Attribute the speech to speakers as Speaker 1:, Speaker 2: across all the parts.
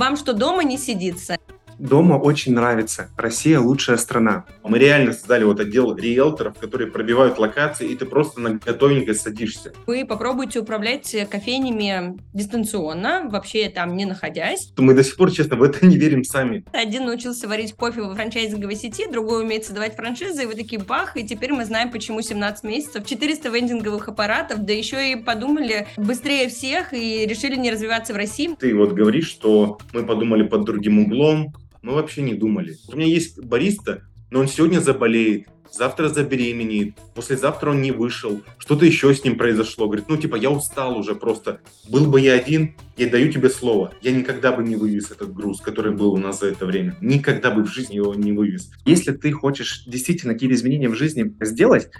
Speaker 1: Вам что, дома не сидится?
Speaker 2: Дома очень нравится. Россия лучшая страна.
Speaker 3: Мы реально создали вот отдел риэлторов, которые пробивают локации, и ты просто на готовенько садишься.
Speaker 1: Вы попробуйте управлять кофейнями дистанционно, вообще там не находясь.
Speaker 3: Мы до сих пор, честно, в это не верим сами.
Speaker 1: Один научился варить кофе во франчайзинговой сети, другой умеет создавать франшизы, и вы такие бах, и теперь мы знаем, почему 17 месяцев, 400 вендинговых аппаратов, да еще и подумали быстрее всех и решили не развиваться в России.
Speaker 3: Ты вот говоришь, что мы подумали под другим углом, мы вообще не думали. У меня есть бариста, но он сегодня заболеет, завтра забеременеет, послезавтра он не вышел, что-то еще с ним произошло. Говорит, ну типа я устал уже просто. Был бы я один, я даю тебе слово, я никогда бы не вывез этот груз, который был у нас за это время. Никогда бы в жизни его не вывез.
Speaker 2: Если ты хочешь действительно какие-то изменения в жизни сделать,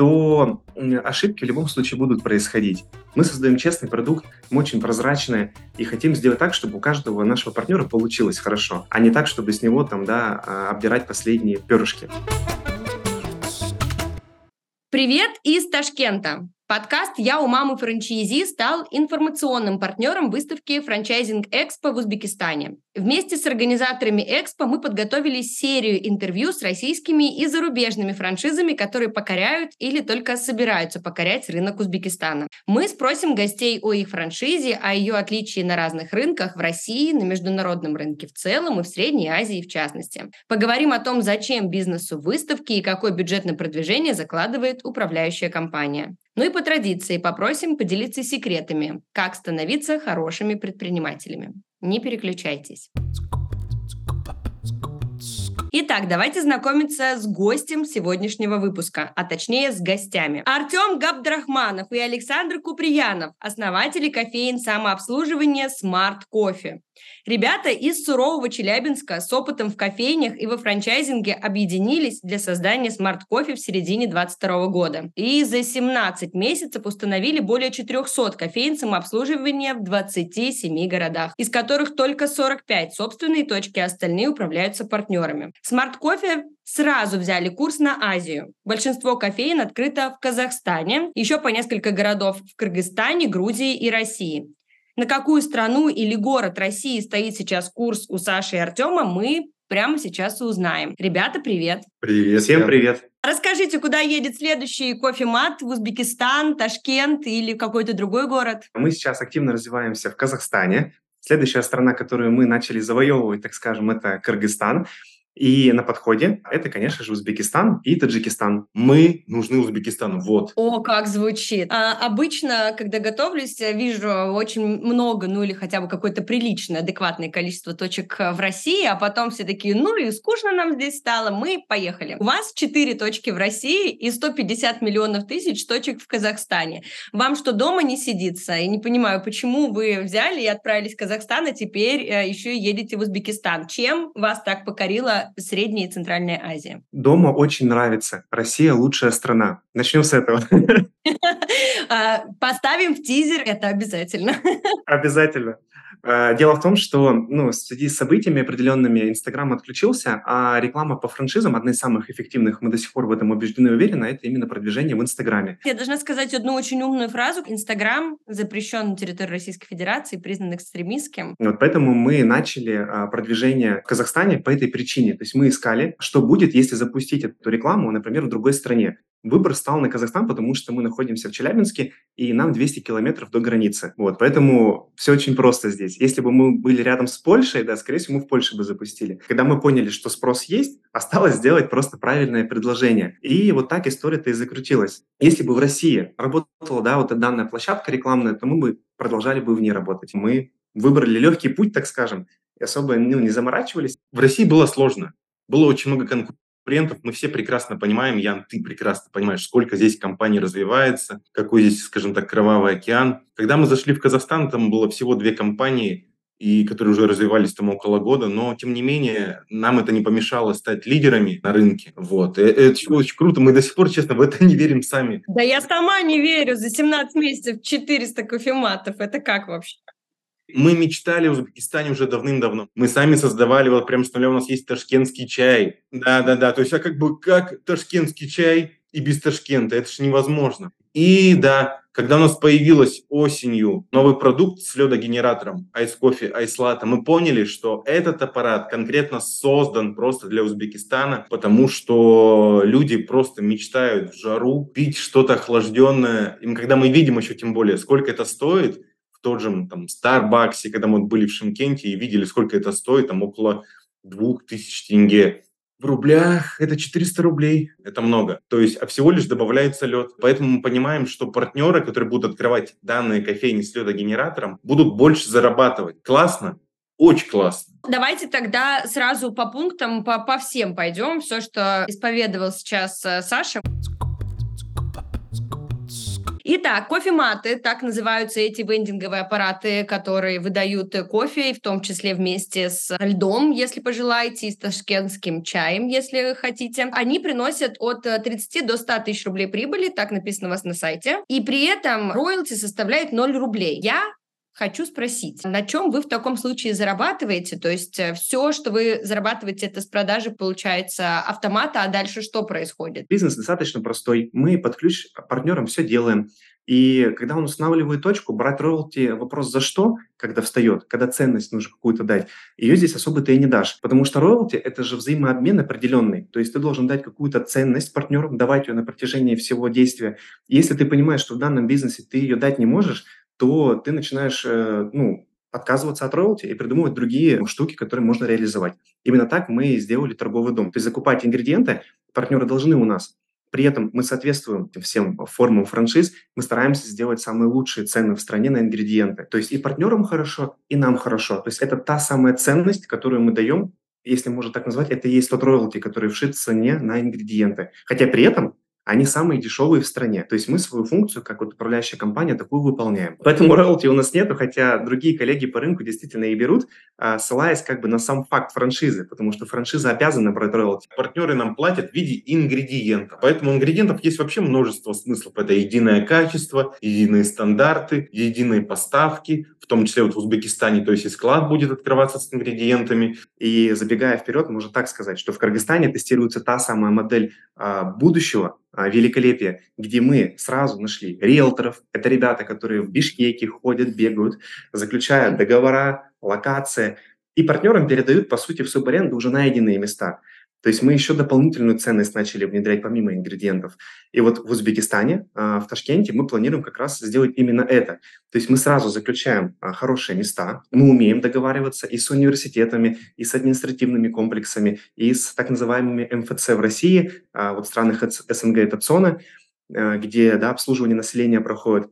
Speaker 2: то ошибки в любом случае будут происходить. Мы создаем честный продукт, мы очень прозрачные и хотим сделать так, чтобы у каждого нашего партнера получилось хорошо, а не так, чтобы с него там, да, а, обдирать последние перышки.
Speaker 1: Привет из Ташкента. Подкаст «Я у мамы франчайзи» стал информационным партнером выставки «Франчайзинг Экспо» в Узбекистане. Вместе с организаторами Экспо мы подготовили серию интервью с российскими и зарубежными франшизами, которые покоряют или только собираются покорять рынок Узбекистана. Мы спросим гостей о их франшизе, о ее отличии на разных рынках в России, на международном рынке в целом и в Средней Азии в частности. Поговорим о том, зачем бизнесу выставки и какое бюджетное продвижение закладывает управляющая компания. Ну и по традиции попросим поделиться секретами, как становиться хорошими предпринимателями. Не переключайтесь. Итак, давайте знакомиться с гостем сегодняшнего выпуска, а точнее с гостями. Артем Габдрахманов и Александр Куприянов, основатели кофеин самообслуживания Smart Coffee. Ребята из сурового Челябинска с опытом в кофейнях и во франчайзинге объединились для создания Smart Coffee в середине 2022 года. И за 17 месяцев установили более 400 кофеин самообслуживания в 27 городах, из которых только 45 собственные точки, а остальные управляются партнерами. Smart Coffee сразу взяли курс на Азию. Большинство кофеин открыто в Казахстане, еще по несколько городов в Кыргызстане, Грузии и России. На какую страну или город России стоит сейчас курс у Саши и Артема, мы прямо сейчас и узнаем. Ребята, привет!
Speaker 2: Привет! Всем привет!
Speaker 1: Расскажите, куда едет следующий кофемат? В Узбекистан, Ташкент или какой-то другой город?
Speaker 2: Мы сейчас активно развиваемся в Казахстане. Следующая страна, которую мы начали завоевывать, так скажем, это Кыргызстан. И на подходе это, конечно же, Узбекистан и Таджикистан.
Speaker 3: Мы нужны Узбекистану, вот.
Speaker 1: О, как звучит. А, обычно, когда готовлюсь, вижу очень много, ну или хотя бы какое-то приличное, адекватное количество точек в России, а потом все такие, ну и скучно нам здесь стало, мы поехали. У вас 4 точки в России и 150 миллионов тысяч точек в Казахстане. Вам что, дома не сидится? И не понимаю, почему вы взяли и отправились в Казахстан, а теперь э, еще и едете в Узбекистан. Чем вас так покорила Средняя и Центральная Азия?
Speaker 2: Дома очень нравится. Россия лучшая страна. Начнем с этого.
Speaker 1: А, поставим в тизер, это обязательно.
Speaker 2: Обязательно. Э, дело в том, что ну, в связи с событиями определенными Инстаграм отключился, а реклама по франшизам, одна из самых эффективных, мы до сих пор в этом убеждены и уверены, это именно продвижение в Инстаграме.
Speaker 1: Я должна сказать одну очень умную фразу. Инстаграм запрещен на территории Российской Федерации, признан экстремистским.
Speaker 2: Вот поэтому мы начали а, продвижение в Казахстане по этой причине. То есть мы искали, что будет, если запустить эту рекламу, например, в другой стране. Выбор стал на Казахстан, потому что мы находимся в Челябинске, и нам 200 километров до границы. Вот, поэтому все очень просто здесь. Если бы мы были рядом с Польшей, да, скорее всего, мы в Польше бы запустили. Когда мы поняли, что спрос есть, осталось сделать просто правильное предложение. И вот так история-то и закрутилась. Если бы в России работала, да, вот данная площадка рекламная, то мы бы продолжали бы в ней работать. Мы выбрали легкий путь, так скажем, и особо ну, не заморачивались.
Speaker 3: В России было сложно. Было очень много конкурентов конкурентов мы все прекрасно понимаем, Ян, ты прекрасно понимаешь, сколько здесь компаний развивается, какой здесь, скажем так, кровавый океан. Когда мы зашли в Казахстан, там было всего две компании, и которые уже развивались там около года, но тем не менее нам это не помешало стать лидерами на рынке. Вот. И это очень круто. Мы до сих пор, честно, в это не верим сами.
Speaker 1: Да я сама не верю. За 17 месяцев 400 кофематов. Это как вообще?
Speaker 3: Мы мечтали в Узбекистане уже давным-давно. Мы сами создавали, вот прям с нуля у нас есть ташкентский чай. Да-да-да, то есть, а как бы как ташкентский чай и без Ташкента? Это же невозможно. И да, Когда у нас появилась осенью новый продукт с ледогенератором Ice Coffee, Ice Latte, мы поняли, что этот аппарат конкретно создан просто для Узбекистана, потому что люди просто мечтают в жару пить что-то охлажденное. И когда мы видим еще тем более, сколько это стоит, тот же там Старбаксе, когда мы были в Шимкенте и видели, сколько это стоит, там около двух тысяч тенге в рублях это 400 рублей, это много. То есть, а всего лишь добавляется лед. Поэтому мы понимаем, что партнеры, которые будут открывать данные кофейни с ледогенератором, будут больше зарабатывать. Классно? Очень классно.
Speaker 1: Давайте тогда сразу по пунктам, по, по всем пойдем. Все, что исповедовал сейчас э, Саша. Итак, кофематы, так называются эти вендинговые аппараты, которые выдают кофе, в том числе вместе с льдом, если пожелаете, и с ташкентским чаем, если хотите. Они приносят от 30 до 100 тысяч рублей прибыли, так написано у вас на сайте. И при этом роялти составляет 0 рублей. Я Хочу спросить, на чем вы в таком случае зарабатываете? То есть э, все, что вы зарабатываете, это с продажи, получается, автомата, а дальше что происходит?
Speaker 2: Бизнес достаточно простой. Мы под ключ партнерам все делаем. И когда он устанавливает точку, брать роялти вопрос за что, когда встает, когда ценность нужно какую-то дать, ее здесь особо ты и не дашь. Потому что роялти – это же взаимообмен определенный. То есть ты должен дать какую-то ценность партнерам, давать ее на протяжении всего действия. Если ты понимаешь, что в данном бизнесе ты ее дать не можешь, то ты начинаешь, э, ну, отказываться от роялти и придумывать другие штуки, которые можно реализовать. Именно так мы сделали торговый дом. То есть закупать ингредиенты партнеры должны у нас. При этом мы соответствуем всем формам франшиз, мы стараемся сделать самые лучшие цены в стране на ингредиенты. То есть и партнерам хорошо, и нам хорошо. То есть это та самая ценность, которую мы даем, если можно так назвать, это и есть тот роялти, который вшит в цене на ингредиенты. Хотя при этом они самые дешевые в стране. То есть мы свою функцию, как вот управляющая компания, такую выполняем. Поэтому роялти у нас нету, хотя другие коллеги по рынку действительно и берут, а, ссылаясь как бы на сам факт франшизы, потому что франшиза обязана брать роялти.
Speaker 3: Партнеры нам платят в виде ингредиентов. Поэтому ингредиентов есть вообще множество смыслов. Это единое качество, единые стандарты, единые поставки, том числе вот в Узбекистане, то есть и склад будет открываться с ингредиентами.
Speaker 2: И забегая вперед, можно так сказать, что в Кыргызстане тестируется та самая модель а, будущего, а, великолепие, где мы сразу нашли риэлторов. Это ребята, которые в Бишкеке ходят, бегают, заключают договора, локация. И партнерам передают, по сути, в субаренду уже найденные места. То есть мы еще дополнительную ценность начали внедрять помимо ингредиентов. И вот в Узбекистане, а, в Ташкенте мы планируем как раз сделать именно это. То есть мы сразу заключаем а, хорошие места, мы умеем договариваться и с университетами, и с административными комплексами, и с так называемыми МФЦ в России, а, вот в странах СНГ это ЦОНа, где да, обслуживание населения проходит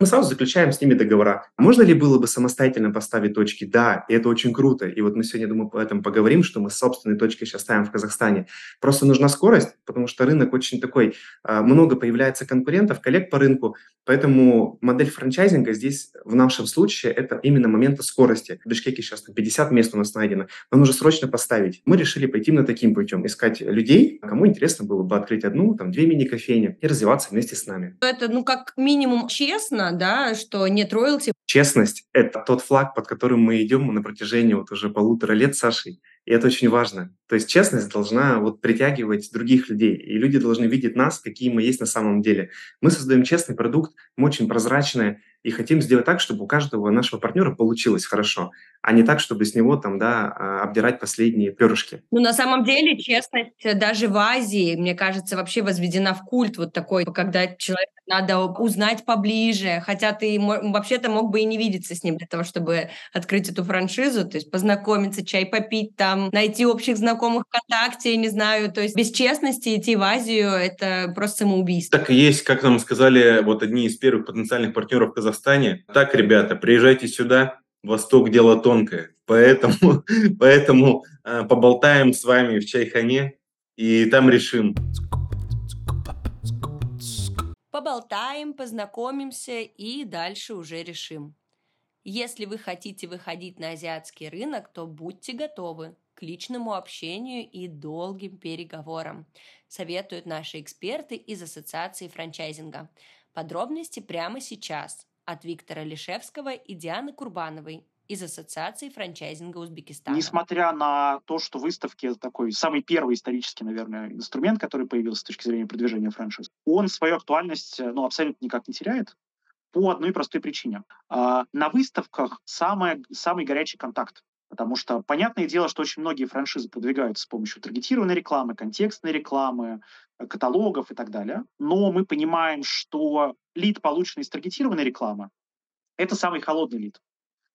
Speaker 2: мы сразу заключаем с ними договора. Можно ли было бы самостоятельно поставить точки? Да, и это очень круто. И вот мы сегодня, думаю, об этом поговорим, что мы собственные точки сейчас ставим в Казахстане. Просто нужна скорость, потому что рынок очень такой, а, много появляется конкурентов, коллег по рынку, поэтому модель франчайзинга здесь в нашем случае это именно момента скорости. В Бишкеке сейчас 50 мест у нас найдено, нам нужно срочно поставить. Мы решили пойти на таким путем, искать людей, кому интересно было бы открыть одну, там, две мини-кофейни и развиваться вместе с нами.
Speaker 1: Это, ну, как минимум честно, да, что нет роялти.
Speaker 2: Честность – это тот флаг, под которым мы идем на протяжении вот уже полутора лет с Сашей. И это очень важно. То есть честность должна вот притягивать других людей. И люди должны видеть нас, какие мы есть на самом деле. Мы создаем честный продукт, мы очень прозрачные, и хотим сделать так, чтобы у каждого нашего партнера получилось хорошо, а не так, чтобы с него там, да, а, обдирать последние перышки.
Speaker 1: Ну, на самом деле, честность даже в Азии, мне кажется, вообще возведена в культ вот такой, когда человек надо узнать поближе, хотя ты вообще-то мог бы и не видеться с ним для того, чтобы открыть эту франшизу, то есть познакомиться, чай попить там, найти общих знакомых ВКонтакте, не знаю, то есть без честности идти в Азию – это просто самоубийство.
Speaker 3: Так и есть, как нам сказали вот одни из первых потенциальных партнеров в Казахстане. Так, ребята, приезжайте сюда, Восток – дело тонкое, поэтому, поэтому э, поболтаем с вами в чайхане и там решим.
Speaker 1: Поболтаем, познакомимся и дальше уже решим. Если вы хотите выходить на азиатский рынок, то будьте готовы к личному общению и долгим переговорам, советуют наши эксперты из Ассоциации франчайзинга. Подробности прямо сейчас от Виктора Лишевского и Дианы Курбановой из Ассоциации франчайзинга Узбекистана.
Speaker 4: Несмотря на то, что выставки это такой самый первый исторический, наверное, инструмент, который появился с точки зрения продвижения франшиз, он свою актуальность ну, абсолютно никак не теряет. по одной простой причине. А, на выставках самое, самый горячий контакт. Потому что понятное дело, что очень многие франшизы продвигаются с помощью таргетированной рекламы, контекстной рекламы, э, каталогов и так далее. Но мы понимаем, что лид, полученный из таргетированной рекламы, это самый холодный лид.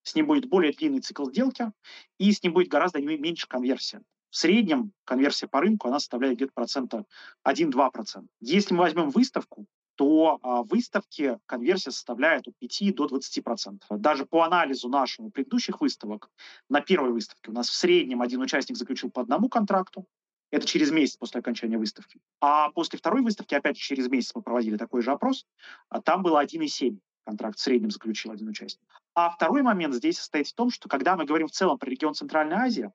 Speaker 4: С ним будет более длинный цикл сделки, и с ним будет гораздо меньше конверсия. В среднем конверсия по рынку, она составляет где-то процента 1-2%. Если мы возьмем выставку, то а, выставки конверсия составляет от 5 до 20%. Даже по анализу нашему предыдущих выставок, на первой выставке у нас в среднем один участник заключил по одному контракту, это через месяц после окончания выставки. А после второй выставки, опять через месяц мы проводили такой же опрос, а там было 1,7 контракт в среднем заключил один участник. А второй момент здесь состоит в том, что когда мы говорим в целом про регион Центральной Азии,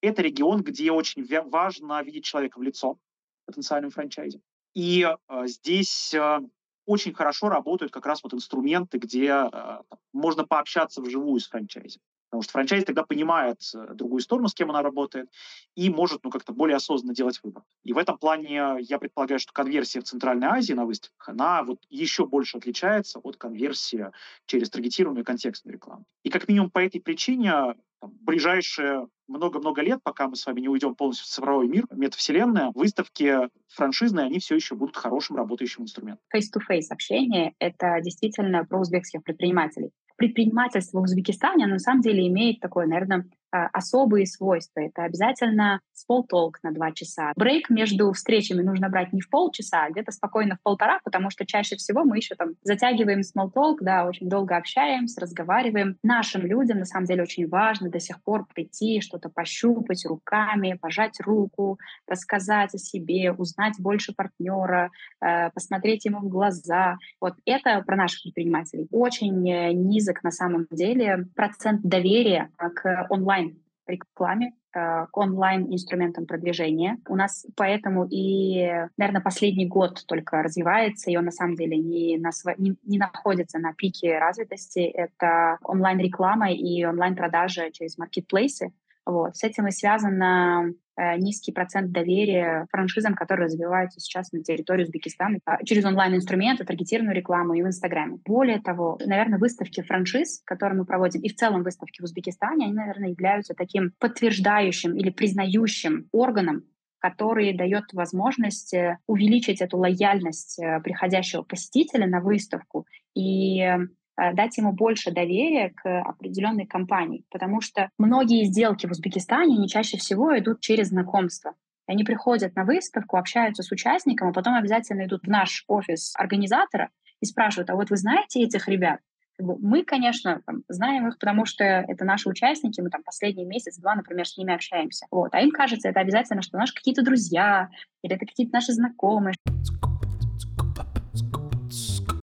Speaker 4: это регион, где очень важно видеть человека в лицо в потенциальном франчайзе. И э, здесь э, очень хорошо работают как раз вот инструменты, где э, можно пообщаться вживую с франчайзи. Потому что франчайз тогда понимает другую сторону, с кем она работает, и может ну, как-то более осознанно делать выбор. И в этом плане я предполагаю, что конверсия в Центральной Азии на выставках, она вот еще больше отличается от конверсии через таргетированную контекстную рекламу. И как минимум по этой причине ближайшие много-много лет, пока мы с вами не уйдем полностью в цифровой мир, метавселенная, выставки франшизные, они все еще будут хорошим работающим инструментом.
Speaker 5: Face-to-face общение — это действительно про узбекских предпринимателей предпринимательство в Узбекистане на самом деле имеет такое, наверное, особые свойства. Это обязательно small на два часа. Брейк между встречами нужно брать не в полчаса, а где-то спокойно в полтора, потому что чаще всего мы еще там затягиваем small talk, да, очень долго общаемся, разговариваем. Нашим людям на самом деле очень важно до сих пор прийти, что-то пощупать руками, пожать руку, рассказать о себе, узнать больше партнера, э, посмотреть ему в глаза. Вот это про наших предпринимателей. Очень э, низок на самом деле процент доверия к онлайн рекламе, э, к онлайн-инструментам продвижения. У нас поэтому и, наверное, последний год только развивается, и он на самом деле не, на, не, не находится на пике развитости. Это онлайн-реклама и онлайн-продажи через маркетплейсы. Вот. С этим и связано низкий процент доверия франшизам, которые развиваются сейчас на территории Узбекистана а, через онлайн-инструменты, таргетированную рекламу и в Инстаграме. Более того, наверное, выставки франшиз, которые мы проводим, и в целом выставки в Узбекистане, они, наверное, являются таким подтверждающим или признающим органом который дает возможность э, увеличить эту лояльность э, приходящего посетителя на выставку и Э, дать ему больше доверия к определенной компании, потому что многие сделки в Узбекистане, они чаще всего идут через знакомство. Они приходят на выставку, общаются с участником, а потом обязательно идут в наш офис организатора и спрашивают, а вот вы знаете этих ребят? Мы, конечно, там, знаем их, потому что это наши участники, мы там последний месяц-два, например, с ними общаемся. Вот. А им кажется, это обязательно, что наши какие-то друзья или это какие-то наши знакомые.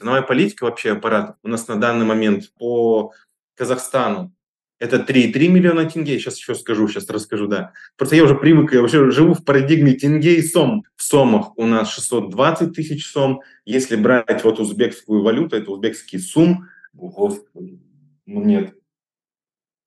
Speaker 3: Ценовая политика вообще аппарат у нас на данный момент по Казахстану это 3,3 миллиона тенге. Сейчас еще скажу, сейчас расскажу, да. Просто я уже привык, я вообще живу в парадигме тенге и сом. В сомах у нас 620 тысяч сом. Если брать вот узбекскую валюту, это узбекский сум. Господи, ну нет.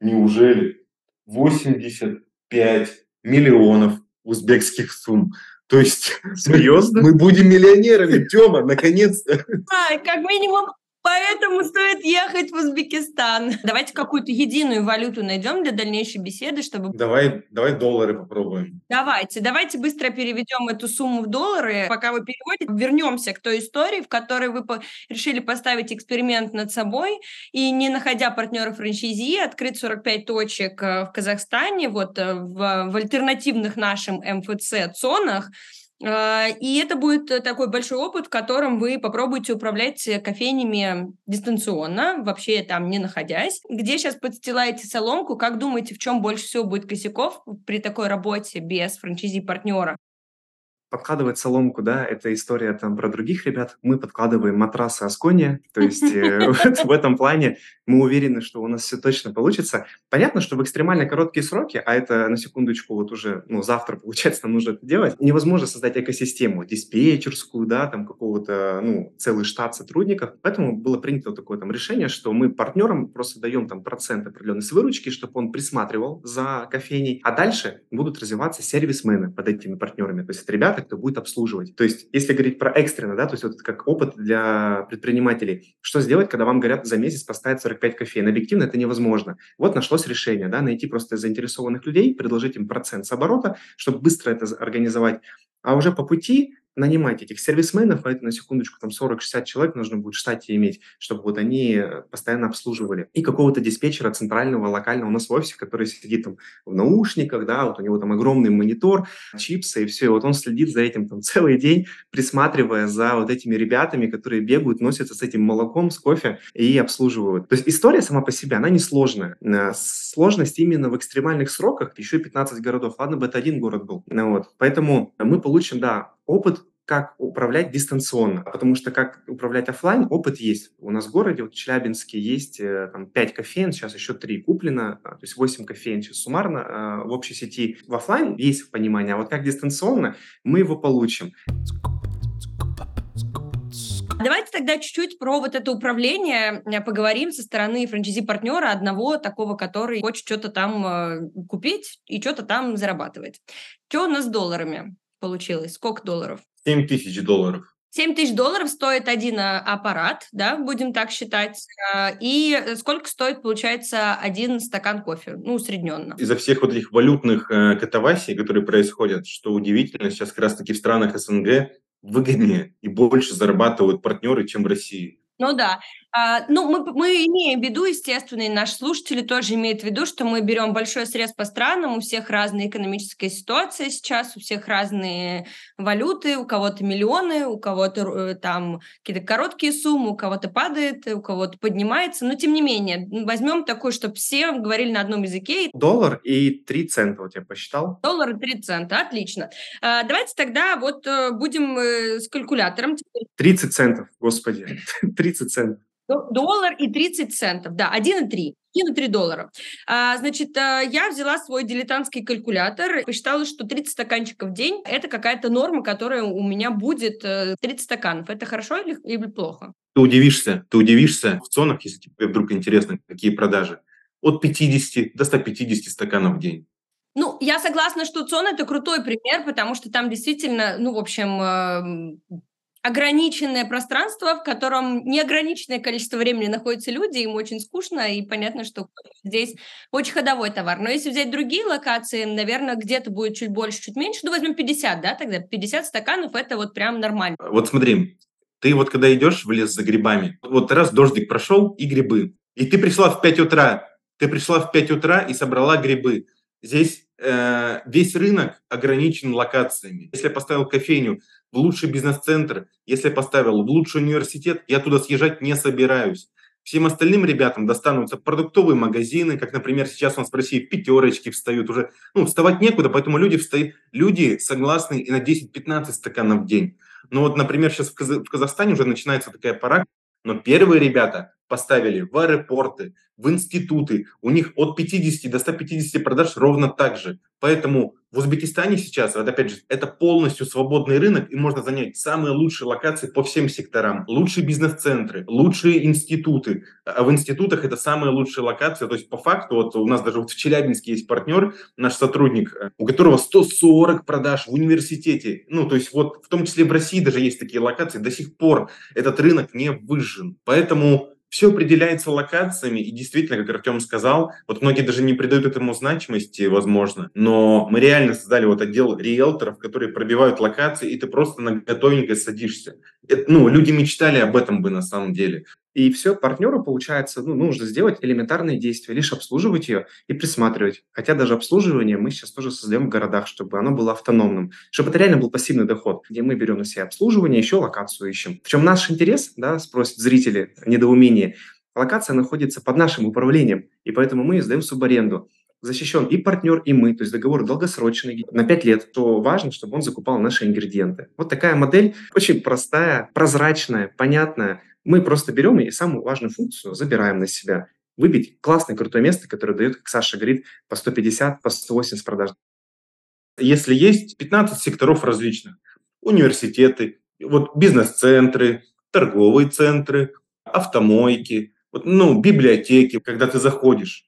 Speaker 3: Неужели? 85 миллионов узбекских сумм. То есть
Speaker 2: Серьезно?
Speaker 3: мы будем миллионерами, Тёма, наконец-то.
Speaker 1: А, как минимум Поэтому стоит ехать в Узбекистан. Давайте какую-то единую валюту найдем для дальнейшей беседы, чтобы...
Speaker 3: Давай, давай доллары попробуем.
Speaker 1: Давайте, давайте быстро переведем эту сумму в доллары. Пока вы переводите, вернемся к той истории, в которой вы по... решили поставить эксперимент над собой и, не находя партнеров франчайзи, открыть 45 точек э, в Казахстане, вот э, в, в альтернативных нашим МФЦ-цонах, и это будет э, такой большой опыт, в котором вы попробуете управлять кофейнями дистанционно, вообще там не находясь. Где сейчас подстилаете соломку? Как думаете, в чем больше всего будет косяков при такой работе без франчайзи-партнера?
Speaker 2: Подкладывать соломку, да, это история там про других ребят. Мы подкладываем матрасы Аскония, то есть э, в этом плане мы уверены, что у нас все точно получится. Понятно, что в экстремально короткие сроки, а это на секундочку вот уже, ну, завтра, получается, нам нужно это делать, невозможно создать экосистему, диспетчерскую, да, там какого-то, ну, целый штат сотрудников. Поэтому было принято такое там решение, что мы партнерам просто даем там процент определенной с выручки, чтобы он присматривал за кофейней, а дальше будут развиваться сервисмены под этими партнерами. То есть это ребята, ребята, кто будет обслуживать. То есть, если говорить про экстренно, да, то есть вот это как опыт для предпринимателей, что сделать, когда вам говорят за месяц поставить 45 кофеин? Объективно это невозможно. Вот нашлось решение, да, найти просто заинтересованных людей, предложить им процент с оборота, чтобы быстро это организовать, а уже по пути нанимать этих сервисменов, а это на секундочку там 40-60 человек нужно будет в штате иметь, чтобы вот они э, постоянно обслуживали. И какого-то диспетчера центрального, локального у нас в офисе, который сидит там в наушниках, да, вот у него там огромный монитор, чипсы и все, и вот он следит за этим там целый день, присматривая за вот этими ребятами, которые бегают, носятся с этим молоком, с кофе и обслуживают. То есть история сама по себе, она не сложная. Э, сложность именно в экстремальных сроках, еще 15 городов, ладно бы это один город был. Ну вот. Поэтому мы получим, да, опыт как управлять дистанционно, потому что как управлять офлайн, опыт есть. У нас в городе, вот в Челябинске, есть э, там 5 кофеин, сейчас еще 3 куплено, а, то есть 8 кофеин сейчас суммарно э, в общей сети. В офлайн есть понимание, а вот как дистанционно, мы его получим.
Speaker 1: Давайте тогда чуть-чуть про вот это управление э, поговорим со стороны франчайзи-партнера, одного такого, который хочет что-то там купить и что-то там зарабатывать. Что у нас с долларами получилось? Сколько долларов?
Speaker 3: 7 тысяч долларов.
Speaker 1: 7 тысяч долларов стоит один а, аппарат, да, будем так считать. А, и сколько стоит, получается, один стакан кофе, ну, усредненно?
Speaker 3: Из-за всех вот этих валютных э, катавасий, которые происходят, что удивительно, сейчас как раз-таки в странах СНГ выгоднее и больше зарабатывают партнеры, чем в России.
Speaker 1: Ну да. А, ну, мы, мы имеем в виду, естественно, и наши слушатели тоже имеют в виду, что мы берем большой срез по странам, у всех разная экономическая ситуация сейчас, у всех разные валюты, у кого-то миллионы, у кого-то э, там какие-то короткие суммы, у кого-то падает, у кого-то поднимается, но тем не менее, возьмем такой, чтобы все говорили на одном языке.
Speaker 2: Доллар и 3 цента, вот я посчитал.
Speaker 1: Доллар и 3 цента, отлично. А, давайте тогда вот э, будем э, с калькулятором.
Speaker 2: 30 центов, господи, 30 центов.
Speaker 1: Доллар и 30 центов, да, 1,3. 1,3 доллара. А, значит, а, я взяла свой дилетантский калькулятор, посчитала, что 30 стаканчиков в день – это какая-то норма, которая у меня будет 30 э, стаканов. Это хорошо или, или плохо?
Speaker 3: Ты удивишься, ты удивишься в цонах, если тебе вдруг интересно, какие продажи, от 50 до 150 стаканов в день.
Speaker 1: Ну, я согласна, что ЦОН – это крутой пример, потому что там действительно, ну, в общем, эм, ограниченное пространство, в котором неограниченное количество времени находятся люди, им очень скучно, и понятно, что здесь очень ходовой товар. Но если взять другие локации, наверное, где-то будет чуть больше, чуть меньше. Ну, возьмем 50, да, тогда 50 стаканов – это вот прям нормально.
Speaker 3: Вот смотри, ты вот когда идешь в лес за грибами, вот раз дождик прошел и грибы, и ты пришла в 5 утра, ты пришла в 5 утра и собрала грибы. Здесь э, весь рынок ограничен локациями. Если я поставил кофейню в лучший бизнес-центр, если я поставил в лучший университет, я туда съезжать не собираюсь. Всем остальным ребятам достанутся продуктовые магазины, как, например, сейчас у нас в России пятерочки встают уже. Ну, вставать некуда, поэтому люди, встают, люди согласны и на 10-15 стаканов в день. Но вот, например, сейчас в Казахстане уже начинается такая пора, но первые ребята поставили в аэропорты, в институты. У них от 50 до 150 продаж ровно так же. Поэтому в Узбекистане сейчас, вот опять же, это полностью свободный рынок, и можно занять самые лучшие локации по всем секторам. Лучшие бизнес-центры, лучшие институты. А в институтах это самые лучшие локации. То есть по факту, вот у нас даже вот в Челябинске есть партнер, наш сотрудник, у которого 140 продаж в университете. Ну, то есть вот в том числе в России даже есть такие локации. До сих пор этот рынок не выжжен. Поэтому все определяется локациями, и действительно, как Артем сказал, вот многие даже не придают этому значимости, возможно, но мы реально создали вот отдел риэлторов, которые пробивают локации, и ты просто на готовенько садишься. Это, ну, люди мечтали об этом бы на самом деле.
Speaker 2: И все, партнеру, получается, ну, нужно сделать элементарные действия, лишь обслуживать ее и присматривать. Хотя даже обслуживание мы сейчас тоже создаем в городах, чтобы оно было автономным, чтобы это реально был пассивный доход, где мы берем на себя обслуживание, еще локацию ищем. В чем наш интерес, да, спросят зрители, недоумение. Локация находится под нашим управлением, и поэтому мы сдаем субаренду защищен и партнер, и мы, то есть договор долгосрочный, на 5 лет, то важно, чтобы он закупал наши ингредиенты. Вот такая модель, очень простая, прозрачная, понятная, мы просто берем и самую важную функцию забираем на себя. Выбить классное, крутое место, которое дает, как Саша говорит, по 150, по 180 продаж.
Speaker 3: Если есть 15 секторов различных, университеты, вот бизнес-центры, торговые центры, автомойки, вот, ну, библиотеки, когда ты заходишь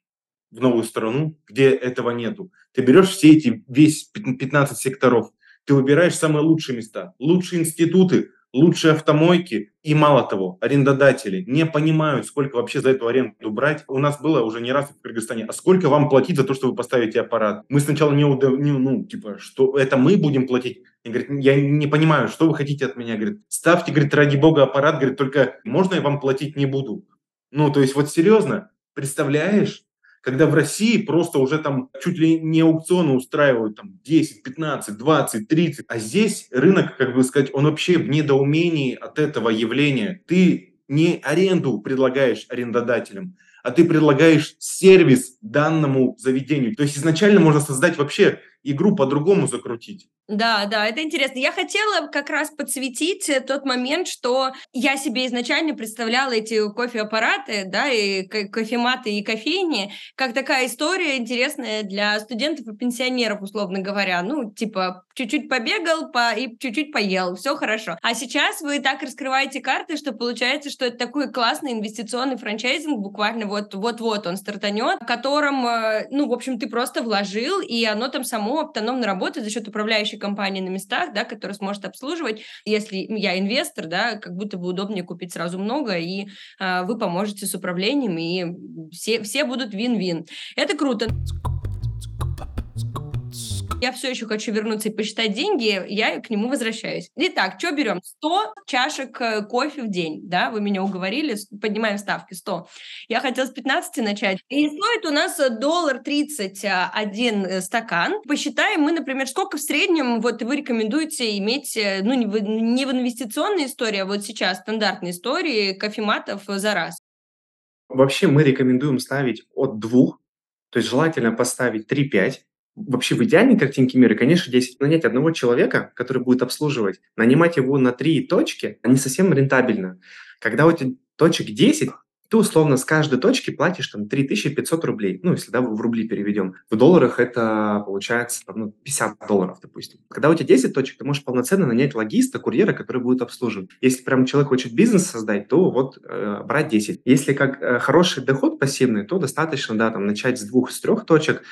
Speaker 3: в новую страну, где этого нету, ты берешь все эти, весь 15 секторов, Ты выбираешь самые лучшие места, лучшие институты, лучшие автомойки и, мало того, арендодатели не понимают, сколько вообще за эту аренду брать. У нас было уже не раз в Кыргызстане, а сколько вам платить за то, что вы поставите аппарат? Мы сначала не, удав... не ну, типа, что это мы будем платить? И говорит, я не понимаю, что вы хотите от меня? Говорит, ставьте, говорит, ради бога аппарат, говорит, только можно я вам платить не буду? Ну, то есть вот серьезно, представляешь? Когда в России просто уже там чуть ли не аукционы устраивают там 10, 15, 20, 30, а здесь рынок, как бы сказать, он вообще в недоумении от этого явления. Ты не аренду предлагаешь арендодателям, а ты предлагаешь сервис данному заведению. То есть изначально можно создать вообще игру по-другому закрутить.
Speaker 1: Да, да, это интересно. Я хотела как раз подсветить э, тот момент, что я себе изначально представляла эти кофеаппараты, да, и кофематы, и кофейни, как такая история интересная для студентов и пенсионеров, условно говоря. Ну, типа, чуть-чуть побегал по... и чуть-чуть поел, все хорошо. А сейчас вы так раскрываете карты, что получается, что это такой классный инвестиционный франчайзинг, буквально вот-вот-вот он стартанет, в котором, э, ну, в общем, ты просто вложил, и оно там само автономно работает за счет управляющей компании на местах, да, которая сможет обслуживать. Если я инвестор, да, как будто бы удобнее купить сразу много, и э, вы поможете с управлением, и все, все будут вин-вин. Это круто я все еще хочу вернуться и посчитать деньги, я к нему возвращаюсь. Итак, что берем? 100 чашек э, кофе в день, да, вы меня уговорили, поднимаем ставки 100. Я хотела с 15 начать. И стоит у нас доллар 30 а, один э, стакан. Посчитаем мы, например, сколько в среднем вот вы рекомендуете иметь, э, ну, не в, не в инвестиционной истории, а вот сейчас стандартной истории кофематов за раз.
Speaker 2: Вообще мы рекомендуем ставить от двух, то есть желательно поставить 3-5, Вообще в идеальной картинке мира, конечно, здесь нанять одного человека, который будет обслуживать, нанимать его на три точки, не совсем рентабельно. Когда у тебя точек 10, ты условно с каждой точки платишь там 3500 рублей. Ну, если да, в рубли переведем. В долларах это получается там, ну, 50 долларов, допустим. Когда у тебя 10 точек, ты можешь полноценно нанять логиста, курьера, который будет обслуживать. Если прям человек хочет бизнес создать, то вот э, брать 10. Если как э, хороший доход пассивный, то достаточно, да, там начать с двух, с трех точек,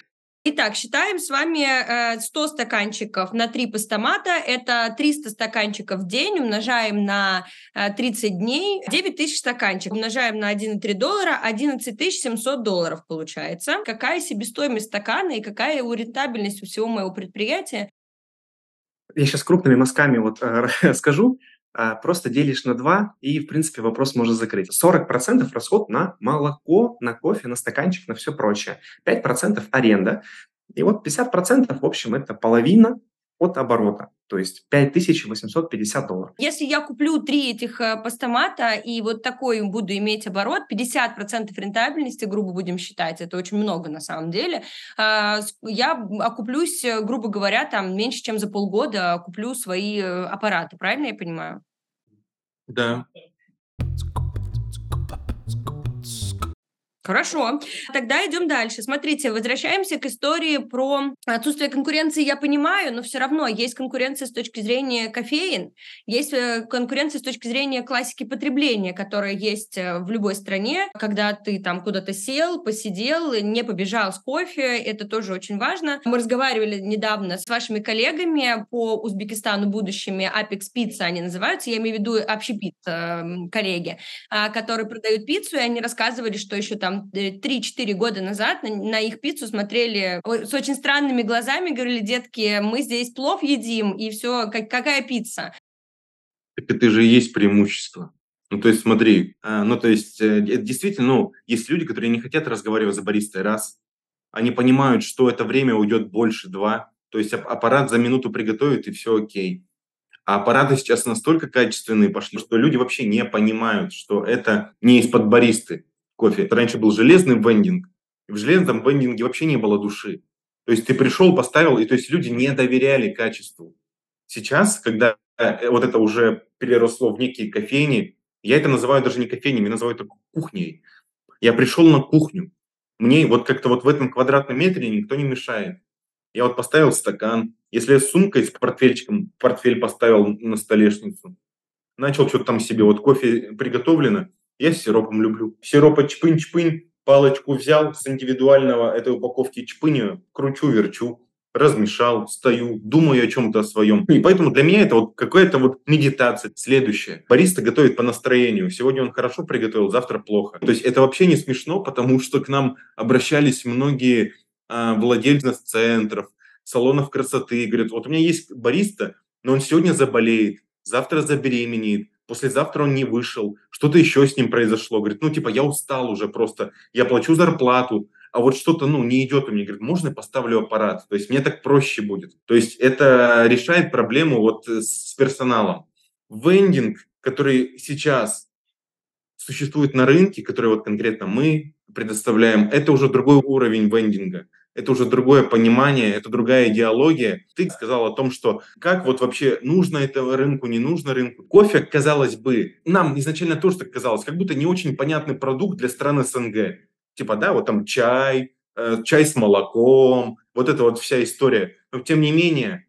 Speaker 1: Итак, считаем с вами 100 э, стаканчиков на 3 пастомата. Это 300 стаканчиков в день. Умножаем на 30 э, дней. 9 тысяч стаканчиков. Умножаем на 1,3 доллара. 11 700 долларов получается. Какая себестоимость стакана и какая у рентабельность у всего моего предприятия?
Speaker 2: Я сейчас крупными мазками вот э, скажу. А, просто делишь на 2, и, в принципе, вопрос можно закрыть. 40% расход на молоко, на кофе, на стаканчик, на все прочее. 5% аренда. И вот 50%, в общем, это половина от оборота, то есть 5850 долларов.
Speaker 1: Если я куплю три этих э, постамата и вот такой буду иметь оборот, 50% рентабельности, грубо будем считать, это очень много на самом деле, а, я окуплюсь, э, грубо говоря, там меньше, чем за полгода куплю свои э, аппараты, правильно я понимаю?
Speaker 3: Да.
Speaker 1: Хорошо. Тогда идем дальше. Смотрите, возвращаемся к истории про отсутствие конкуренции. Я понимаю, но все равно есть конкуренция с точки зрения кофеин, есть э, конкуренция с точки зрения классики потребления, которая есть э, в любой стране. Когда ты там куда-то сел, посидел, не побежал с кофе, это тоже очень важно. Мы разговаривали недавно с вашими коллегами по Узбекистану будущими, Apex Pizza они называются, я имею в виду общепит коллеги, а, которые продают пиццу, и они рассказывали, что еще там 3-4 года назад на, на их пиццу смотрели с очень странными глазами, говорили, детки, мы здесь плов едим, и все, как, какая пицца?
Speaker 3: Так это же и есть преимущество. Ну, то есть, смотри, а, ну, то есть, э, действительно, ну, есть люди, которые не хотят разговаривать за баристой, раз. Они понимают, что это время уйдет больше, два. То есть, аппарат за минуту приготовит, и все окей. А аппараты сейчас настолько качественные пошли, что люди вообще не понимают, что это не из-под баристы кофе. Раньше был железный вендинг. В железном вендинге вообще не было души. То есть ты пришел, поставил, и то есть люди не доверяли качеству. Сейчас, когда э, вот это уже переросло в некие кофейни, я это называю даже не кофейнями, я называю это кухней. Я пришел на кухню. Мне вот как-то вот в этом квадратном метре никто не мешает. Я вот поставил стакан. Если я с сумкой, с портфельчиком, портфель поставил на столешницу, начал что-то там себе, вот кофе приготовлено, я с сиропом люблю. Сиропа чпынь-чпынь, палочку взял с индивидуального этой упаковки чпыню, кручу, верчу. размешал, стою, думаю о чем-то своем. И поэтому для меня это вот какая-то вот медитация. Следующее. Бариста готовит по настроению. Сегодня он хорошо приготовил, завтра плохо. То есть это вообще не смешно, потому что к нам обращались многие а, владельцы центров, салонов красоты. Говорят, вот у меня есть бариста, но он сегодня заболеет, завтра забеременеет, послезавтра он не вышел, что-то еще с ним произошло. Говорит, ну типа я устал уже просто, я плачу зарплату, а вот что-то, ну, не идет у меня, говорит, можно я поставлю аппарат? То есть мне так проще будет. То есть это решает проблему вот э, с персоналом. Вендинг, который сейчас существует на рынке, который вот конкретно мы предоставляем, это уже другой уровень вендинга. Это уже другое понимание, это другая идеология. Ты сказал о том, что как вот вообще нужно это рынку, не нужно рынку. Кофе, казалось бы, нам изначально тоже так казалось, как будто не очень понятный продукт для стран СНГ типа, да, вот там чай, э, чай с молоком, вот эта вот вся история. Но тем не менее,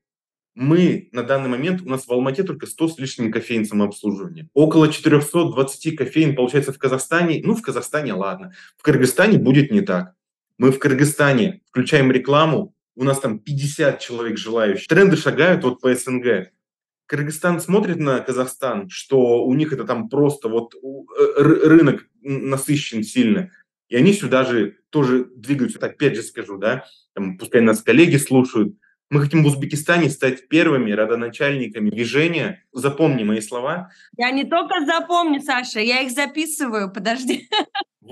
Speaker 3: мы на данный момент, у нас в Алмате только 100 с лишним кофеин самообслуживания. Около 420 кофеин получается в Казахстане. Ну, в Казахстане ладно. В Кыргызстане будет не так. Мы в Кыргызстане включаем рекламу, у нас там 50 человек желающих. Тренды шагают вот по СНГ. Кыргызстан смотрит на Казахстан, что у них это там просто вот э, рынок насыщен сильно. И они сюда же тоже двигаются, опять же скажу, да, там, пускай нас коллеги слушают, мы хотим в Узбекистане стать первыми родоначальниками движения. Запомни мои слова.
Speaker 1: Я не только запомню, Саша, я их записываю, подожди.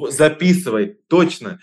Speaker 3: Записывай, точно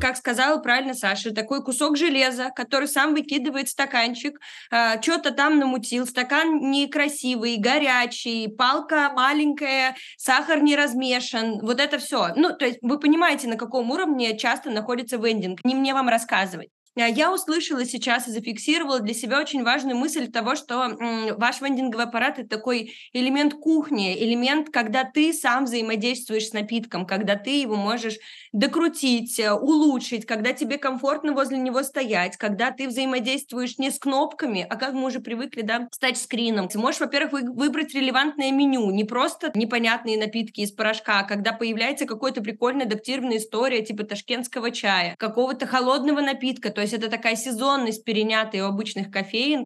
Speaker 1: как сказала правильно Саша, такой кусок железа, который сам выкидывает стаканчик, э, а, что-то там намутил, стакан некрасивый, горячий, палка маленькая, сахар не размешан, вот это все. Ну, то есть вы понимаете, на каком уровне часто находится вендинг. Не мне вам рассказывать. А, я услышала сейчас и зафиксировала для себя очень важную мысль того, что ваш вендинговый аппарат – это такой элемент кухни, элемент, когда ты сам взаимодействуешь с напитком, когда ты его можешь докрутить, э, улучшить, когда тебе комфортно возле него стоять, когда ты взаимодействуешь не с кнопками, а как мы уже привыкли, да, с тачскрином. Ты можешь, во-первых, выбрать релевантное меню, не просто непонятные напитки из порошка, а когда появляется какая-то прикольная адаптированная история типа ташкентского чая, какого-то холодного напитка, то есть это такая сезонность, перенятая у обычных кофеин,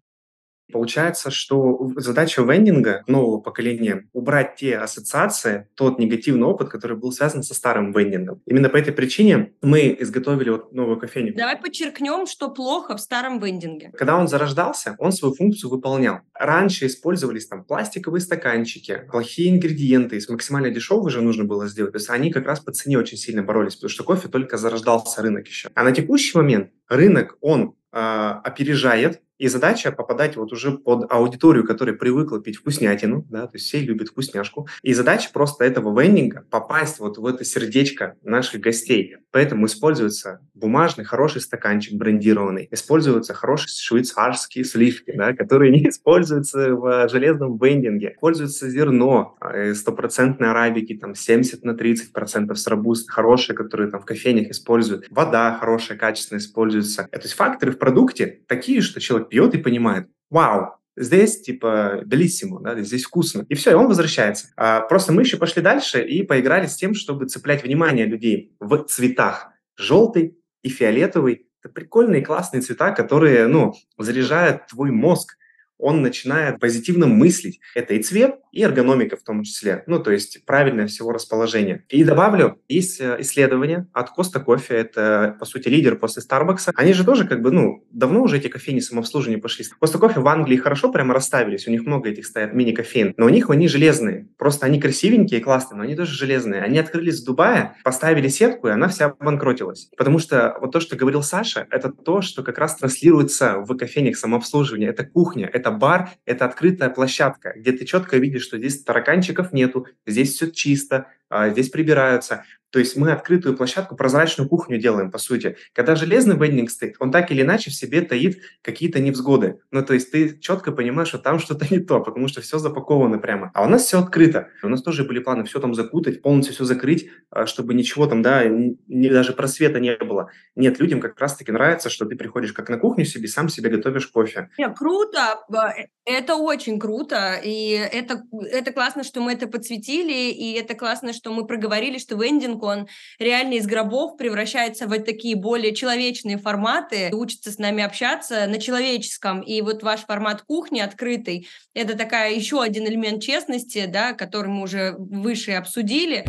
Speaker 2: Получается, что задача вендинга нового поколения – убрать те ассоциации, тот негативный опыт, который был связан со старым вендингом. Именно по этой причине мы изготовили вот новую кофейню.
Speaker 1: Давай подчеркнем, что плохо в старом вендинге.
Speaker 2: Когда он зарождался, он свою функцию выполнял. Раньше использовались там пластиковые стаканчики, плохие ингредиенты, максимально дешевые же нужно было сделать. То есть они как раз по цене очень сильно боролись, потому что кофе только зарождался рынок еще. А на текущий момент рынок, он э, опережает и задача попадать вот уже под аудиторию, которая привыкла пить вкуснятину, да, то есть все любят вкусняшку. И задача просто этого вендинга попасть вот в это сердечко наших гостей. Поэтому используется бумажный хороший стаканчик брендированный, используются хорошие швейцарские сливки, да, которые не используются в железном вендинге. Используется зерно, э, стопроцентной арабики, там 70 на 30 процентов с хорошие, которые там в кофейнях используют. Вода хорошая, качественно используется. То есть факторы в продукте такие, что человек пьет и понимает, вау, здесь типа белиссимо, да, здесь вкусно. И все, и он возвращается. А, просто мы еще пошли дальше и поиграли с тем, чтобы цеплять внимание людей в цветах. Желтый и фиолетовый – это прикольные классные цвета, которые, ну, заряжают твой мозг, он начинает позитивно мыслить. Это и цвет, и эргономика в том числе. Ну, то есть правильное всего расположение. И добавлю, есть э, исследование от Коста Кофе, это, по сути, лидер после Старбакса. Они же тоже как бы, ну, давно уже эти кофейни самообслуживания пошли. Коста Кофе в Англии хорошо прямо расставились, у них много этих стоят мини-кофеин, но у них они железные. Просто они красивенькие и классные, но они тоже железные. Они открылись в Дубае, поставили сетку, и она вся обанкротилась. Потому что вот то, что говорил Саша, это то, что как раз транслируется в кофейнях самообслуживания. Это кухня, это бар, это открытая площадка, где ты четко видишь, что здесь тараканчиков нету, здесь все чисто, а, здесь прибираются. То есть мы открытую площадку, прозрачную кухню делаем, по сути. Когда железный вендинг стоит, он так или иначе в себе таит какие-то невзгоды. Ну, то есть ты четко понимаешь, что там что-то не то, потому что все запаковано прямо. А у нас все открыто. У нас тоже были планы все там закутать, полностью все закрыть, а, чтобы ничего там, да, ни, даже просвета не было. Нет, людям как раз-таки нравится, что ты приходишь как на кухню себе, сам себе готовишь кофе.
Speaker 1: Нет, круто, э, это очень круто, и это, это классно, что мы это подсветили, и это классно, что мы проговорили, что вендинг, он реально из гробов превращается в такие более человечные форматы, учится с нами общаться на человеческом. И вот ваш формат кухни открытый, это такая еще один элемент честности, да, который мы уже выше обсудили.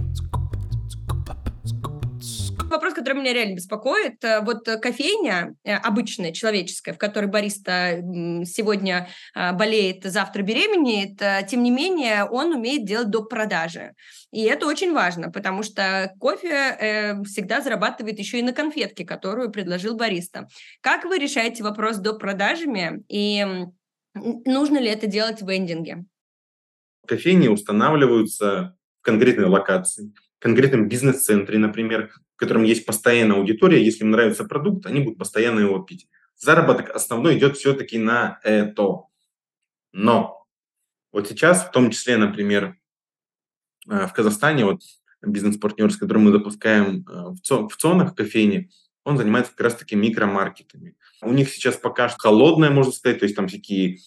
Speaker 1: Вопрос, который меня реально беспокоит, э, вот кофейня э, обычная, человеческая, в которой бариста сегодня а, болеет, завтра беременеет, э, тем не менее он умеет делать до продажи. И это очень важно, потому что кофе всегда зарабатывает еще и на конфетке, которую предложил бариста. Как вы решаете вопрос до продажами и нужно ли это делать в эндинге?
Speaker 3: Кофейни устанавливаются в конкретной локации, конкретном бизнес-центре, например, в котором есть постоянная аудитория, если им нравится продукт, они будут постоянно его пить. Заработок основной идет все-таки на это. Но вот сейчас, в том числе, например, э, в Казахстане, вот бизнес-партнер, с которым мы запускаем э, в ЦОНах, в кофейне, он занимается как раз-таки микромаркетами. У них сейчас пока что холодное, можно сказать, то есть там всякие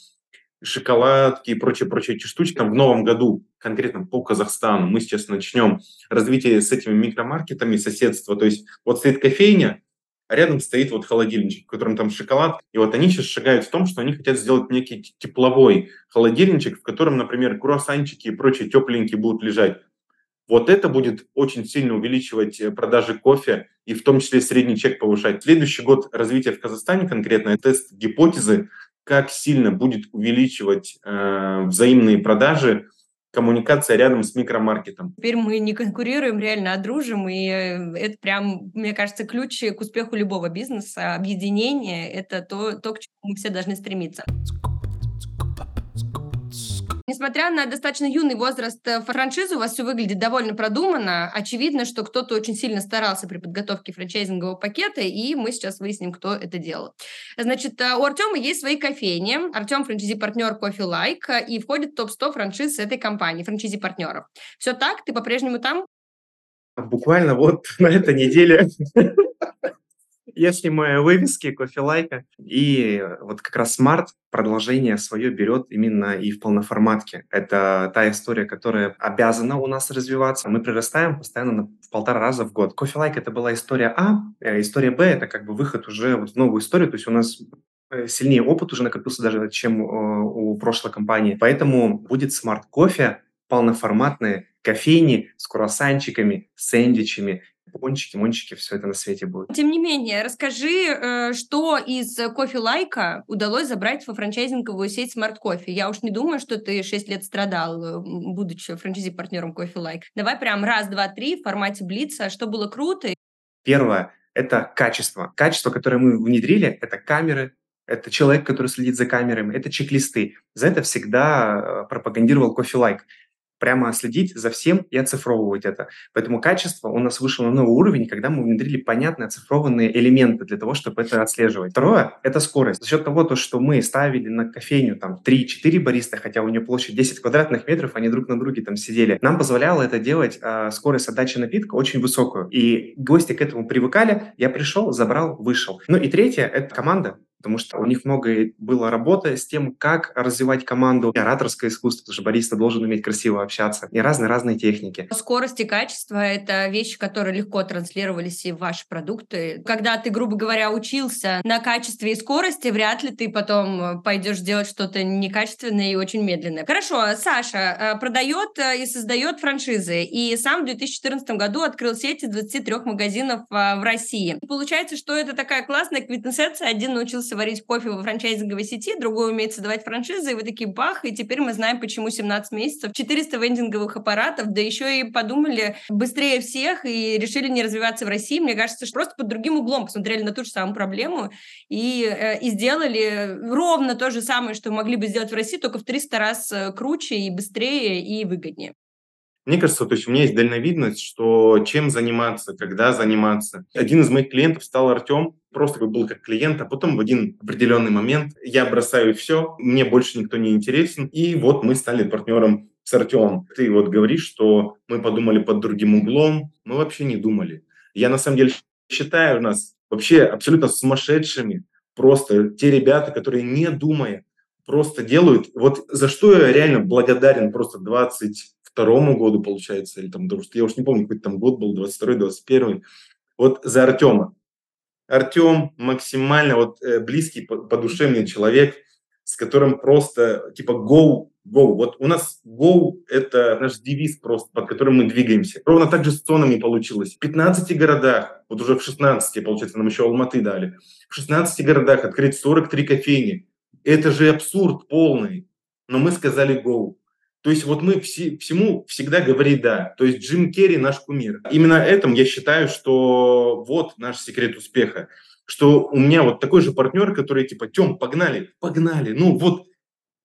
Speaker 3: шоколадки и прочие-прочие эти штучки. Там в новом году, конкретно по Казахстану, мы сейчас начнем развитие с этими микромаркетами, соседство. То есть вот стоит кофейня, а рядом стоит вот холодильничек, в котором там шоколад. И вот они сейчас шагают в том, что они хотят сделать некий тепловой холодильничек, в котором, например, круассанчики и прочие тепленькие будут лежать. Вот это будет очень сильно увеличивать э, продажи кофе и в том числе средний чек повышать. Следующий год развития в Казахстане конкретно тест гипотезы как сильно будет увеличивать э, взаимные продажи коммуникация рядом с микромаркетом.
Speaker 1: Теперь мы не конкурируем, реально, а дружим, и э, это прям, мне кажется, ключ к успеху любого бизнеса. Объединение – это то, то, к чему мы все должны стремиться. Несмотря на достаточно юный возраст э, франшизы, у вас все выглядит довольно продуманно. Очевидно, что кто-то очень сильно старался при подготовке франчайзингового пакета, и мы сейчас выясним, кто это делал. Значит, э, у Артема есть свои кофейни. Артем франчайзи-партнер Coffee Like и входит в топ-100 франшиз этой компании, франчайзи-партнеров. Все так? Ты по-прежнему там?
Speaker 2: Буквально вот на этой неделе я снимаю вывески кофе-лайка, и вот как раз Smart продолжение свое берет именно и в полноформатке. Это та история, которая обязана у нас развиваться. Мы прирастаем постоянно в полтора раза в год. Кофе-лайк это была история А, э, история Б это как бы выход уже вот в новую историю, то есть у нас э, сильнее опыт уже накопился даже, чем э, у прошлой компании. Поэтому будет Smart Coffee, полноформатные кофейни с круассанчиками, сэндвичами, пончики, мончики, все это на свете будет.
Speaker 1: Тем не менее, расскажи, э, что из Coffee Like а удалось забрать во франчайзинговую сеть Smart Coffee. Я уж не думаю, что ты 6 лет страдал, э, будучи франчайзи-партнером Coffee Like. Давай прям раз, два, три в формате Блица, что было круто.
Speaker 2: Первое – это качество. Качество, которое мы внедрили, это камеры, это человек, который следит за камерами, это чек-листы. За это всегда э, пропагандировал кофе лайк прямо следить за всем и оцифровывать это. Поэтому качество у нас вышло на новый уровень, когда мы внедрили понятные оцифрованные элементы для того, чтобы это отслеживать. Второе – это скорость. За счет того, то, что мы ставили на кофейню там 3-4 бариста, хотя у нее площадь 10 квадратных метров, они друг на друге там сидели, нам позволяло это делать э, скорость отдачи напитка очень высокую. И гости к этому привыкали. Я пришел, забрал, вышел. Ну и третье – это команда потому что у них много было работы с тем, как развивать команду, и ораторское искусство, потому что бариста должен уметь красиво общаться, и разные-разные техники.
Speaker 1: Скорость и качество – это вещи, которые легко транслировались и в ваши продукты. Когда ты, грубо говоря, учился на качестве и скорости, вряд ли ты потом пойдешь делать что-то некачественное и очень медленное. Хорошо, Саша э, продает э, и создает франшизы, и сам в 2014 году открыл сеть из 23 магазинов э, в России. Получается, что это такая классная квинтэссенция. Один научился научился варить кофе во франчайзинговой сети, другой умеет создавать франшизы, и вы такие бах, и теперь мы знаем, почему 17 месяцев, 400 вендинговых аппаратов, да еще и подумали быстрее всех и решили не развиваться в России. Мне кажется, что просто под другим углом посмотрели на ту же самую проблему и, э, и сделали ровно то же самое, что могли бы сделать в России, только в 300 раз э, круче и быстрее и выгоднее.
Speaker 3: Мне кажется, то есть у меня есть дальновидность, что чем заниматься, когда заниматься. Один из моих клиентов стал Артем, просто был как клиент, а потом в один определенный момент я бросаю все, мне больше никто не интересен, и вот мы стали партнером с Артемом. Ты вот говоришь, что мы подумали под другим углом, мы вообще не думали. Я на самом деле считаю нас вообще абсолютно сумасшедшими, просто те ребята, которые не думая, просто делают. Вот за что я реально благодарен просто 20 22 году, получается, или там, я уж не помню, какой там год был, 22 21 вот за Артема. Артем максимально вот э, близкий по, по душе мне человек, с которым просто типа go, go. Вот у нас go – это наш девиз просто, под которым мы двигаемся. Ровно так же с цонами получилось. В 15 городах, вот уже в 16, получается, нам еще Алматы дали, в 16 городах открыть 43 кофейни. Это же абсурд полный. Но мы сказали go. То есть вот мы все, всему всегда говори «да». То есть Джим Керри – наш кумир. Именно этом я считаю, что вот наш секрет успеха. Что у меня вот такой же партнер, который типа «Тем, погнали, погнали». Ну вот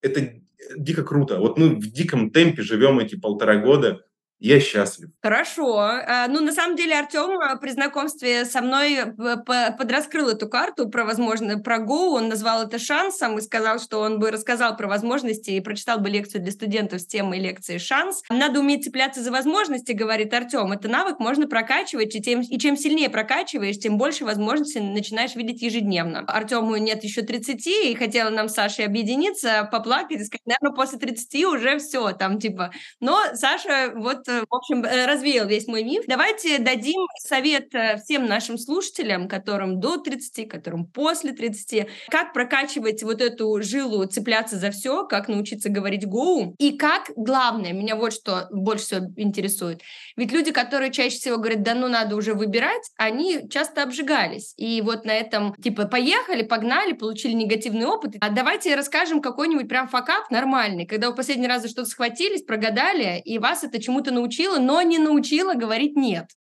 Speaker 3: это дико круто. Вот мы в диком темпе живем эти полтора года. Я счастлив.
Speaker 1: Хорошо. А, ну, на самом деле, Артем а, при знакомстве со мной э, подраскрыл эту карту про возможно, про Go. Он назвал это шансом и сказал, что он бы рассказал про возможности и прочитал бы лекцию для студентов с темой лекции «Шанс». Надо уметь цепляться за возможности, говорит Артем. Это навык можно прокачивать, и, тем, и чем сильнее прокачиваешь, тем больше возможностей начинаешь видеть ежедневно. Артему нет еще 30, и хотела нам с Сашей объединиться, поплакать и сказать, наверное, после 30 уже все, там, типа. Но Саша вот Э, в общем, э, развеял весь мой миф. Давайте дадим совет э, всем нашим слушателям, которым до 30, которым после 30, как прокачивать вот эту жилу, цепляться за все, как научиться говорить гоу, и как, главное, меня вот что больше всего интересует. Ведь люди, которые чаще всего говорят, да ну надо уже выбирать, они часто обжигались. И вот на этом, типа, поехали, погнали, получили негативный опыт. А давайте расскажем какой-нибудь прям факап нормальный, когда вы последний раз за что-то схватились, прогадали, и вас это чему-то научила, но не научила говорить «нет».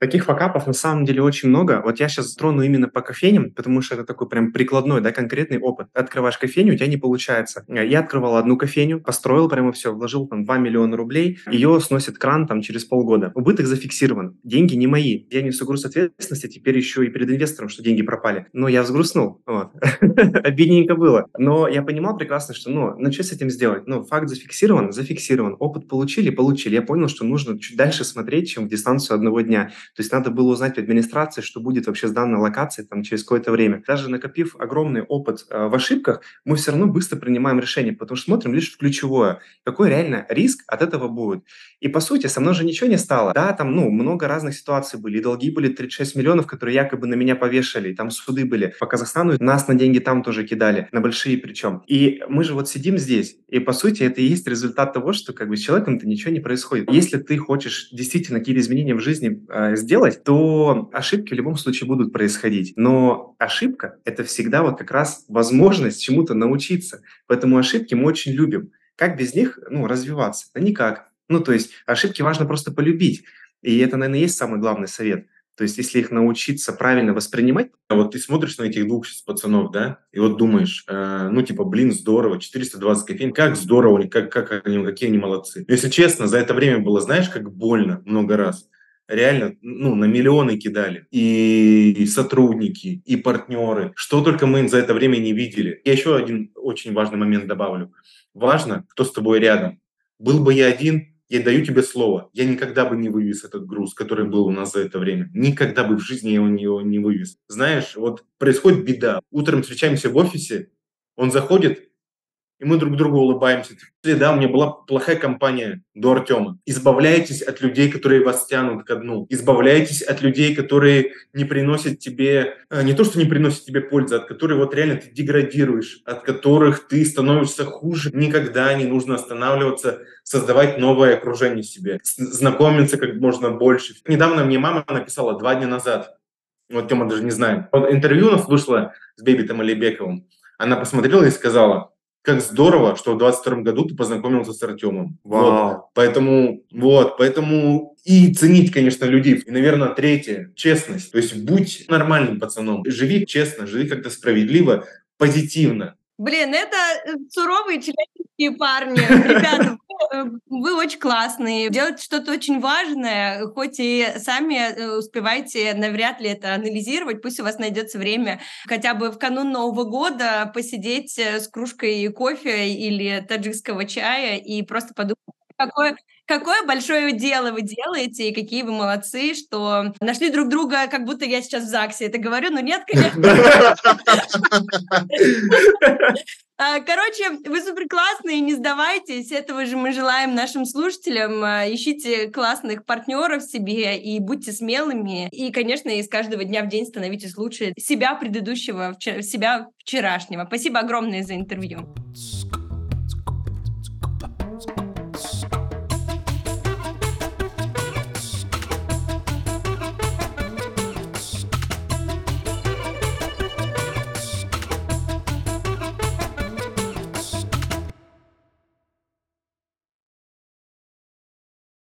Speaker 2: Таких факапов на самом деле очень много. Вот я сейчас трону именно по кофейням, потому что это такой прям прикладной, да, конкретный опыт. Открываешь кофейню, у тебя не получается. Я открывал одну кофейню, построил прямо все, вложил там 2 миллиона рублей, ее сносит кран там через полгода. Убыток зафиксирован. Деньги не мои. Я несу груз ответственности теперь еще и перед инвестором, что деньги пропали. Но я взгрустнул. Вот. Обидненько было. Но я понимал прекрасно, что, ну, ну что с этим сделать? Ну, факт зафиксирован, зафиксирован. Опыт получили, получили. Я понял, что нужно чуть дальше смотреть, чем в дистанцию одного дня. То есть надо было узнать в администрации, что будет вообще с данной локацией там, через какое-то время. Даже накопив огромный опыт э, в ошибках, мы все равно быстро принимаем решение, потому что смотрим лишь в ключевое. Какой реально риск от этого будет? И по сути, со мной же ничего не стало. Да, там ну, много разных ситуаций были. И долги были 36 миллионов, которые якобы на меня повешали. И там суды были. По Казахстану нас на деньги там тоже кидали. На большие причем. И мы же вот сидим здесь. И по сути, это и есть результат того, что как бы с человеком-то ничего не происходит. Если ты хочешь действительно какие-то изменения в жизни э, сделать, то ошибки в любом случае будут происходить. Но ошибка – это всегда вот как раз возможность чему-то научиться. Поэтому ошибки мы очень любим. Как без них ну, развиваться? Да никак. Ну, то есть ошибки важно просто полюбить. И это, наверное, есть самый главный совет. То есть, если их научиться правильно воспринимать.
Speaker 3: А вот ты смотришь на этих двух сейчас пацанов, да, и вот думаешь, э, ну, типа, блин, здорово, 420 кофеин, как здорово, как, как они, какие они молодцы. Если честно, за это время было, знаешь, как больно много раз реально ну, на миллионы кидали. И, и сотрудники, и партнеры. Что только мы за это время не видели. Я еще один очень важный момент добавлю. Важно, кто с тобой рядом. Был бы я один, я даю тебе слово, я никогда бы не вывез этот груз, который был у нас за это время. Никогда бы в жизни я его не вывез. Знаешь, вот происходит беда. Утром встречаемся в офисе, он заходит, и мы друг другу улыбаемся. Да, у меня была плохая компания до Артема. Избавляйтесь от людей, которые вас тянут ко дну. Избавляйтесь от людей, которые не приносят тебе, э, не то, что не приносят тебе пользы, от которых вот реально ты деградируешь, от которых ты становишься хуже. Никогда не нужно останавливаться, создавать новое окружение себе, знакомиться как можно больше. Недавно мне мама написала два дня назад, вот Тема даже не знает. Вот интервью у нас вышло с Бебитом Алибековым. Она посмотрела и сказала, как здорово, что в 22 году ты познакомился с Артемом. Вот. Поэтому, вот, поэтому и ценить, конечно, людей. И, наверное, третье, честность. То есть будь нормальным пацаном. Живи честно, живи как-то справедливо, позитивно.
Speaker 1: Блин, это э, суровые человеческие парни. Ребята, вы очень классные, делаете что-то очень важное, хоть и сами э, успеваете навряд ли это анализировать, пусть у вас найдется время хотя бы в канун Нового года посидеть э, с кружкой кофе или таджикского чая и просто подумать, какое, Какое большое дело вы делаете, и какие вы молодцы, что нашли друг друга, как будто я сейчас в ЗАГСе это говорю, но нет, конечно. А, короче, вы супер классные, не сдавайтесь. Этого же мы желаем нашим слушателям. А, ищите классных партнеров себе и будьте смелыми. И, конечно, из каждого дня в день становитесь лучше себя предыдущего, себя вчерашнего. Спасибо огромное за интервью.